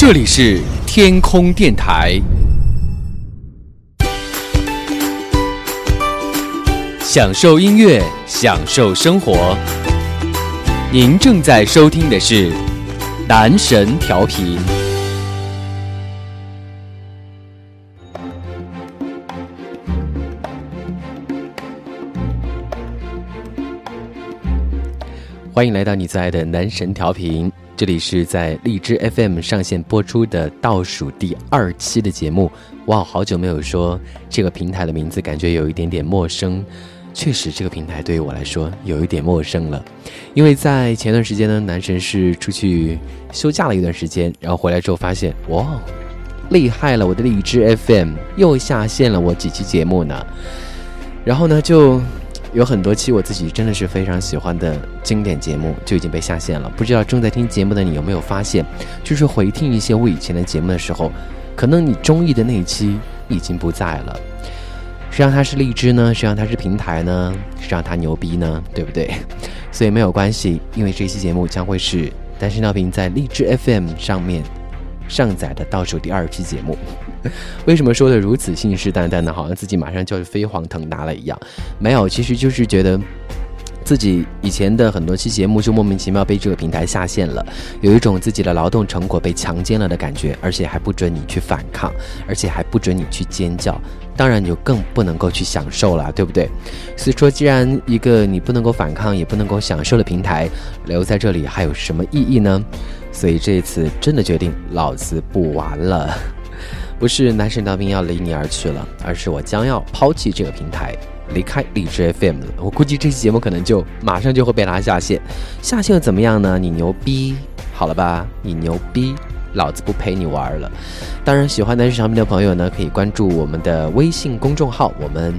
这里是天空电台，享受音乐，享受生活。您正在收听的是男神调频。欢迎来到你最爱的男神调频，这里是在荔枝 FM 上线播出的倒数第二期的节目。哇，好久没有说这个平台的名字，感觉有一点点陌生。确实，这个平台对于我来说有一点陌生了，因为在前段时间呢，男神是出去休假了一段时间，然后回来之后发现，哇，厉害了，我的荔枝 FM 又下线了我几期节目呢。然后呢，就。有很多期我自己真的是非常喜欢的经典节目就已经被下线了，不知道正在听节目的你有没有发现，就是回听一些我以前的节目的时候，可能你中意的那一期已经不在了。谁让它是荔枝呢？谁让它是平台呢？谁让它牛逼呢？对不对？所以没有关系，因为这期节目将会是单身调频在荔枝 FM 上面上载的倒数第二期节目。为什么说的如此信誓旦旦呢？好像自己马上就要飞黄腾达了一样。没有，其实就是觉得自己以前的很多期节目就莫名其妙被这个平台下线了，有一种自己的劳动成果被强奸了的感觉，而且还不准你去反抗，而且还不准你去尖叫，当然你就更不能够去享受了，对不对？所以说，既然一个你不能够反抗，也不能够享受的平台留在这里，还有什么意义呢？所以这一次真的决定，老子不玩了。不是男神当兵要离你而去了，而是我将要抛弃这个平台，离开荔枝 FM 了。我估计这期节目可能就马上就会被拉下线，下线又怎么样呢？你牛逼，好了吧？你牛逼，老子不陪你玩了。当然，喜欢男神产品的朋友呢，可以关注我们的微信公众号，我们。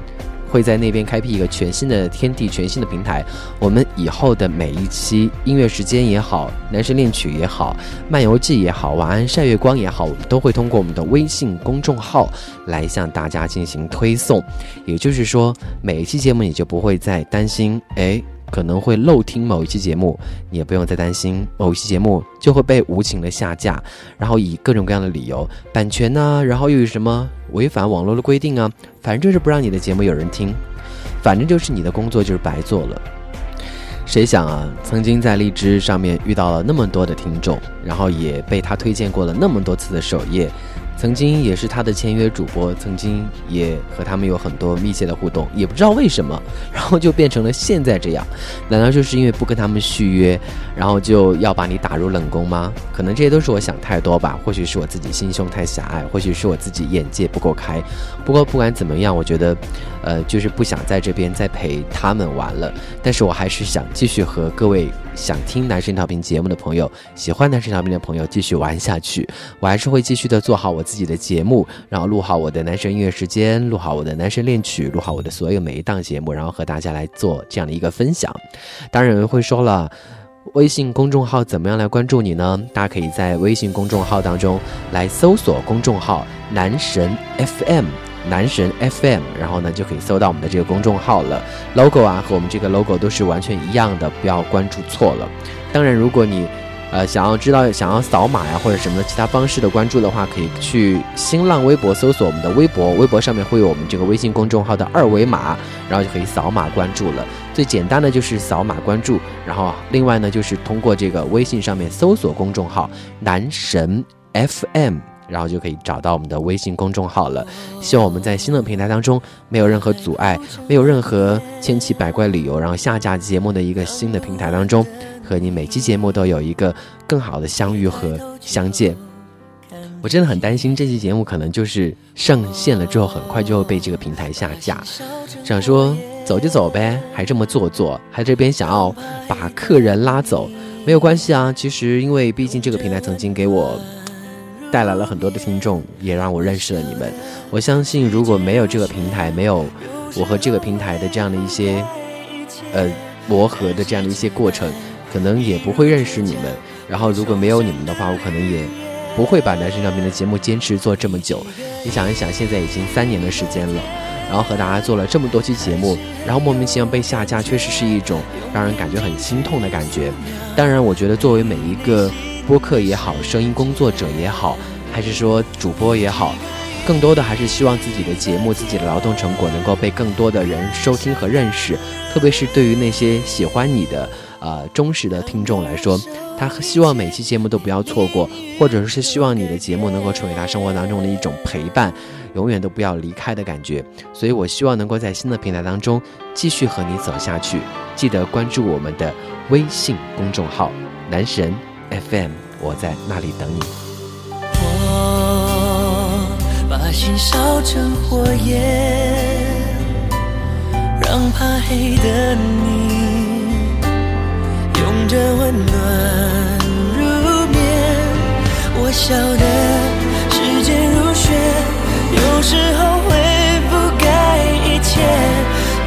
会在那边开辟一个全新的天地，全新的平台。我们以后的每一期音乐时间也好，男神恋曲也好，漫游记也好，晚安晒月光也好，我们都会通过我们的微信公众号来向大家进行推送。也就是说，每一期节目你就不会再担心，哎。可能会漏听某一期节目，你也不用再担心某一期节目就会被无情的下架，然后以各种各样的理由，版权呢，然后又有什么违反网络的规定啊，反正就是不让你的节目有人听，反正就是你的工作就是白做了。谁想啊，曾经在荔枝上面遇到了那么多的听众，然后也被他推荐过了那么多次的首页。曾经也是他的签约主播，曾经也和他们有很多密切的互动，也不知道为什么，然后就变成了现在这样。难道就是因为不跟他们续约，然后就要把你打入冷宫吗？可能这些都是我想太多吧，或许是我自己心胸太狭隘，或许是我自己眼界不够开。不过不管怎么样，我觉得，呃，就是不想在这边再陪他们玩了。但是我还是想继续和各位。想听男神调频节目的朋友，喜欢男神调频的朋友，继续玩下去。我还是会继续的做好我自己的节目，然后录好我的男神音乐时间，录好我的男神恋曲，录好我的所有每一档节目，然后和大家来做这样的一个分享。当然会说了，微信公众号怎么样来关注你呢？大家可以在微信公众号当中来搜索公众号男神 FM。男神 FM，然后呢就可以搜到我们的这个公众号了。logo 啊和我们这个 logo 都是完全一样的，不要关注错了。当然，如果你呃想要知道想要扫码呀或者什么其他方式的关注的话，可以去新浪微博搜索我们的微博，微博上面会有我们这个微信公众号的二维码，然后就可以扫码关注了。最简单的就是扫码关注，然后另外呢就是通过这个微信上面搜索公众号男神 FM。然后就可以找到我们的微信公众号了。希望我们在新的平台当中没有任何阻碍，没有任何千奇百怪理由，然后下架节目的一个新的平台当中，和你每期节目都有一个更好的相遇和相见。我真的很担心这期节目可能就是上线了之后很快就会被这个平台下架。想说走就走呗，还这么做作，还这边想要把客人拉走，没有关系啊。其实因为毕竟这个平台曾经给我。带来了很多的听众，也让我认识了你们。我相信，如果没有这个平台，没有我和这个平台的这样的一些呃磨合的这样的一些过程，可能也不会认识你们。然后，如果没有你们的话，我可能也不会把男生上面的节目坚持做这么久。你想一想，现在已经三年的时间了，然后和大家做了这么多期节目，然后莫名其妙被下架，确实是一种让人感觉很心痛的感觉。当然，我觉得作为每一个。播客也好，声音工作者也好，还是说主播也好，更多的还是希望自己的节目、自己的劳动成果能够被更多的人收听和认识。特别是对于那些喜欢你的、呃忠实的听众来说，他希望每期节目都不要错过，或者是希望你的节目能够成为他生活当中的一种陪伴，永远都不要离开的感觉。所以我希望能够在新的平台当中继续和你走下去。记得关注我们的微信公众号“男神 FM”，我在那里等你。我把心烧成火焰，让怕黑的你拥着温暖入眠。我晓得时间如雪，有时候会覆盖一切，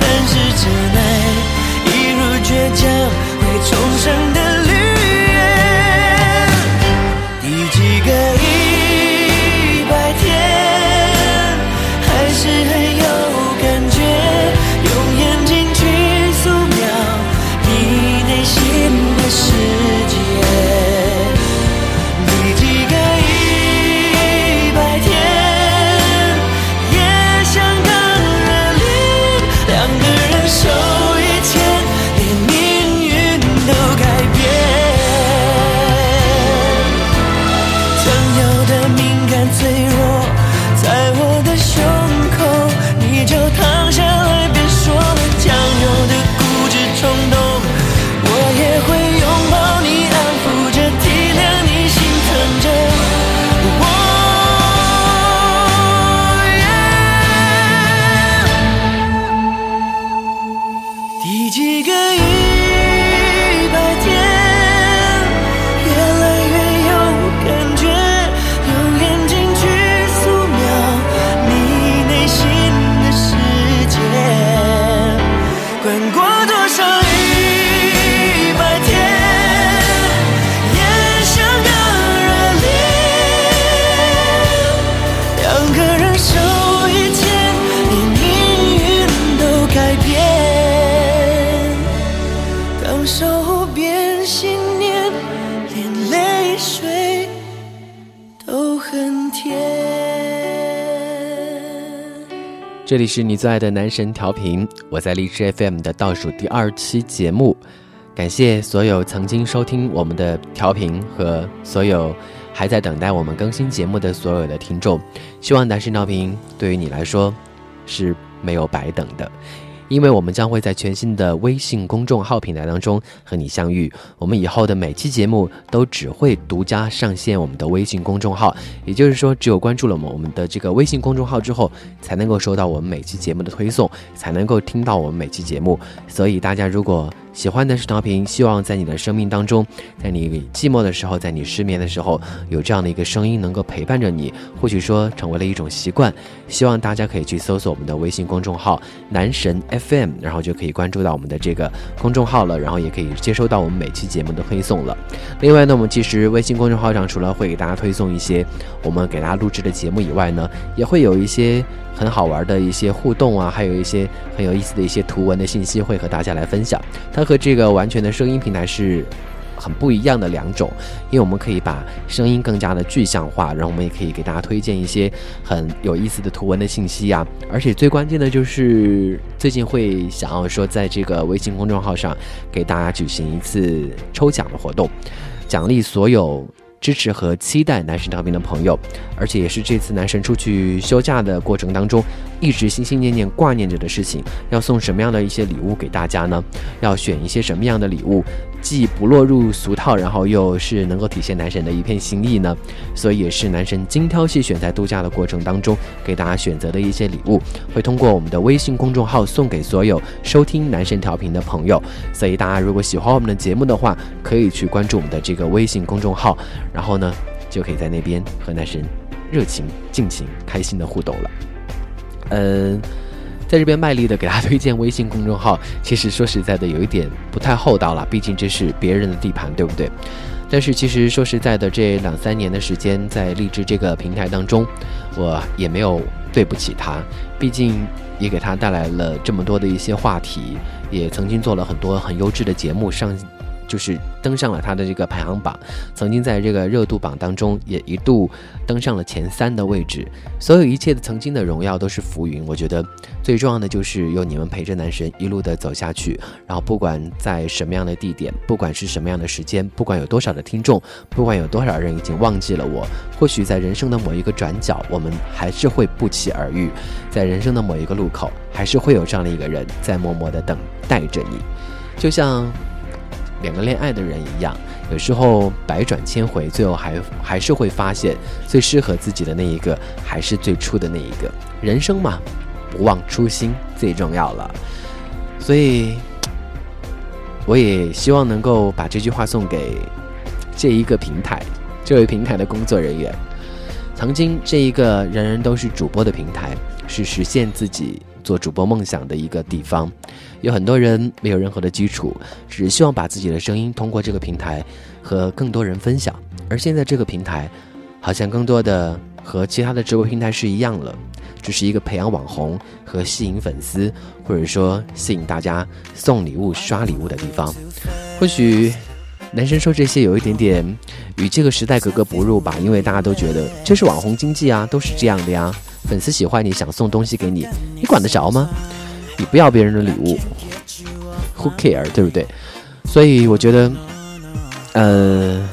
但是真爱一如。倔强会重生在我的胸水都很甜。这里是你最爱的男神调频，我在荔枝 FM 的倒数第二期节目，感谢所有曾经收听我们的调频和所有还在等待我们更新节目的所有的听众，希望男神调频对于你来说是没有白等的。因为我们将会在全新的微信公众号平台当中和你相遇。我们以后的每期节目都只会独家上线我们的微信公众号，也就是说，只有关注了我们我们的这个微信公众号之后，才能够收到我们每期节目的推送，才能够听到我们每期节目。所以大家如果喜欢的是调频，希望在你的生命当中，在你寂寞的时候，在你失眠的时候，有这样的一个声音能够陪伴着你，或许说成为了一种习惯。希望大家可以去搜索我们的微信公众号“男神 FM”，然后就可以关注到我们的这个公众号了，然后也可以接收到我们每期节目的推送了。另外呢，我们其实微信公众号上除了会给大家推送一些我们给大家录制的节目以外呢，也会有一些。很好玩的一些互动啊，还有一些很有意思的一些图文的信息会和大家来分享。它和这个完全的声音平台是很不一样的两种，因为我们可以把声音更加的具象化，然后我们也可以给大家推荐一些很有意思的图文的信息呀。而且最关键的就是最近会想要说，在这个微信公众号上给大家举行一次抽奖的活动，奖励所有。支持和期待男神当兵的朋友，而且也是这次男神出去休假的过程当中，一直心心念念挂念着的事情。要送什么样的一些礼物给大家呢？要选一些什么样的礼物？既不落入俗套，然后又是能够体现男神的一片心意呢，所以也是男神精挑细选，在度假的过程当中给大家选择的一些礼物，会通过我们的微信公众号送给所有收听男神调频的朋友。所以大家如果喜欢我们的节目的话，可以去关注我们的这个微信公众号，然后呢，就可以在那边和男神热情、尽情、开心的互动了。嗯。在这边卖力的给大家推荐微信公众号，其实说实在的，有一点不太厚道了，毕竟这是别人的地盘，对不对？但是其实说实在的，这两三年的时间在荔枝这个平台当中，我也没有对不起他，毕竟也给他带来了这么多的一些话题，也曾经做了很多很优质的节目上。就是登上了他的这个排行榜，曾经在这个热度榜当中也一度登上了前三的位置。所有一切的曾经的荣耀都是浮云，我觉得最重要的就是有你们陪着男神一路的走下去。然后不管在什么样的地点，不管是什么样的时间，不管有多少的听众，不管有多少人已经忘记了我，或许在人生的某一个转角，我们还是会不期而遇；在人生的某一个路口，还是会有这样的一个人在默默的等待着你，就像。两个恋爱的人一样，有时候百转千回，最后还还是会发现最适合自己的那一个，还是最初的那一个。人生嘛，不忘初心最重要了。所以，我也希望能够把这句话送给这一个平台，这位平台的工作人员。曾经，这一个人人都是主播的平台，是实现自己。做主播梦想的一个地方，有很多人没有任何的基础，只是希望把自己的声音通过这个平台和更多人分享。而现在这个平台，好像更多的和其他的直播平台是一样了，只是一个培养网红和吸引粉丝，或者说吸引大家送礼物、刷礼物的地方。或许男生说这些有一点点与这个时代格格不入吧，因为大家都觉得这是网红经济啊，都是这样的呀。粉丝喜欢你想送东西给你，你管得着吗？你不要别人的礼物，Who care，对不对？所以我觉得，呃。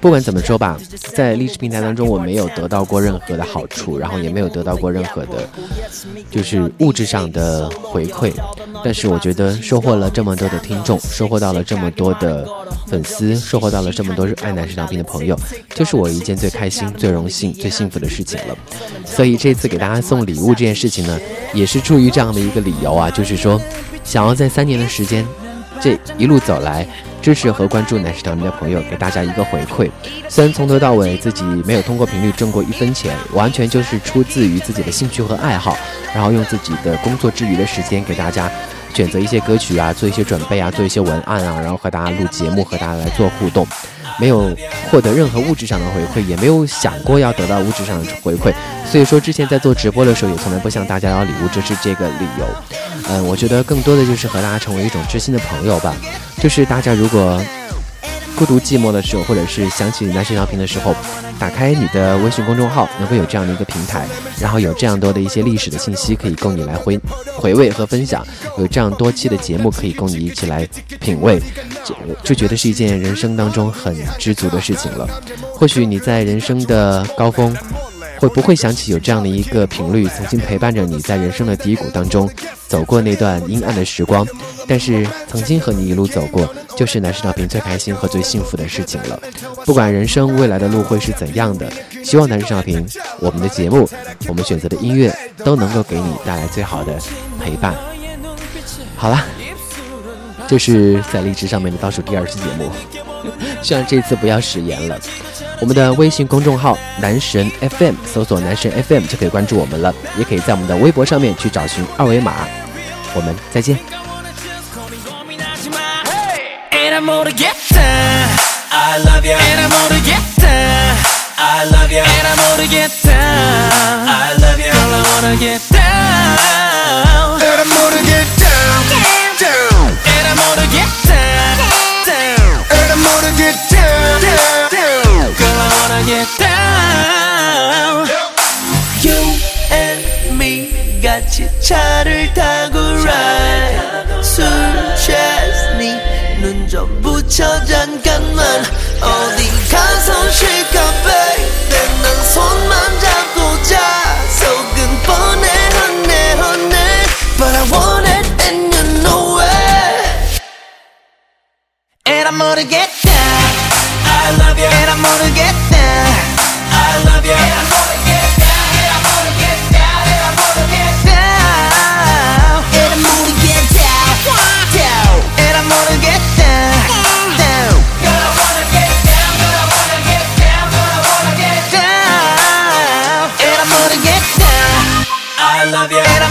不管怎么说吧，在励志平台当中，我没有得到过任何的好处，然后也没有得到过任何的，就是物质上的回馈。但是我觉得收获了这么多的听众，收获到了这么多的粉丝，收获到了这么多热爱男士调频的朋友，就是我一件最开心、最荣幸、最幸福的事情了。所以这次给大家送礼物这件事情呢，也是出于这样的一个理由啊，就是说，想要在三年的时间，这一路走来。支持和关注男士调频的朋友，给大家一个回馈。虽然从头到尾自己没有通过频率挣过一分钱，完全就是出自于自己的兴趣和爱好，然后用自己的工作之余的时间给大家选择一些歌曲啊，做一些准备啊，做一些文案啊，然后和大家录节目，和大家来做互动。没有获得任何物质上的回馈，也没有想过要得到物质上的回馈，所以说之前在做直播的时候，也从来不向大家要礼物，这是这个理由。嗯，我觉得更多的就是和大家成为一种知心的朋友吧，就是大家如果。孤独寂寞的时候，或者是想起男神调频的时候，打开你的微信公众号，能够有这样的一个平台，然后有这样多的一些历史的信息可以供你来回回味和分享，有这样多期的节目可以供你一起来品味，就就觉得是一件人生当中很知足的事情了。或许你在人生的高峰。会不会想起有这样的一个频率，曾经陪伴着你在人生的低谷当中走过那段阴暗的时光？但是曾经和你一路走过，就是男士调频最开心和最幸福的事情了。不管人生未来的路会是怎样的，希望男士调频我们的节目，我们选择的音乐都能够给你带来最好的陪伴。好了，这是在荔枝上面的倒数第二期节目，希望这次不要食言了。我们的微信公众号“男神 FM” 搜索“男神 FM” 就可以关注我们了，也可以在我们的微博上面去找寻二维码。我们再见。get 같이 차를 타고 ride 술 취했니 눈 좀 붙여 잠깐만 어디 가서 쉴까 baby 난 손만 잡고 자 속은 뻔해 honey honey But I want it and you know it And I'm gonna get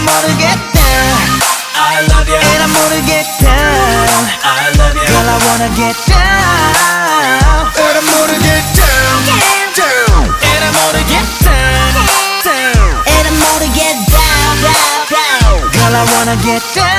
gonna get down. I love you. And I'm gonna get down. I love you. Girl, I wanna get down. And I'm gonna get down. Down. I wanna get down. Down. And I'm gonna get down. Down. Girl, I wanna get down.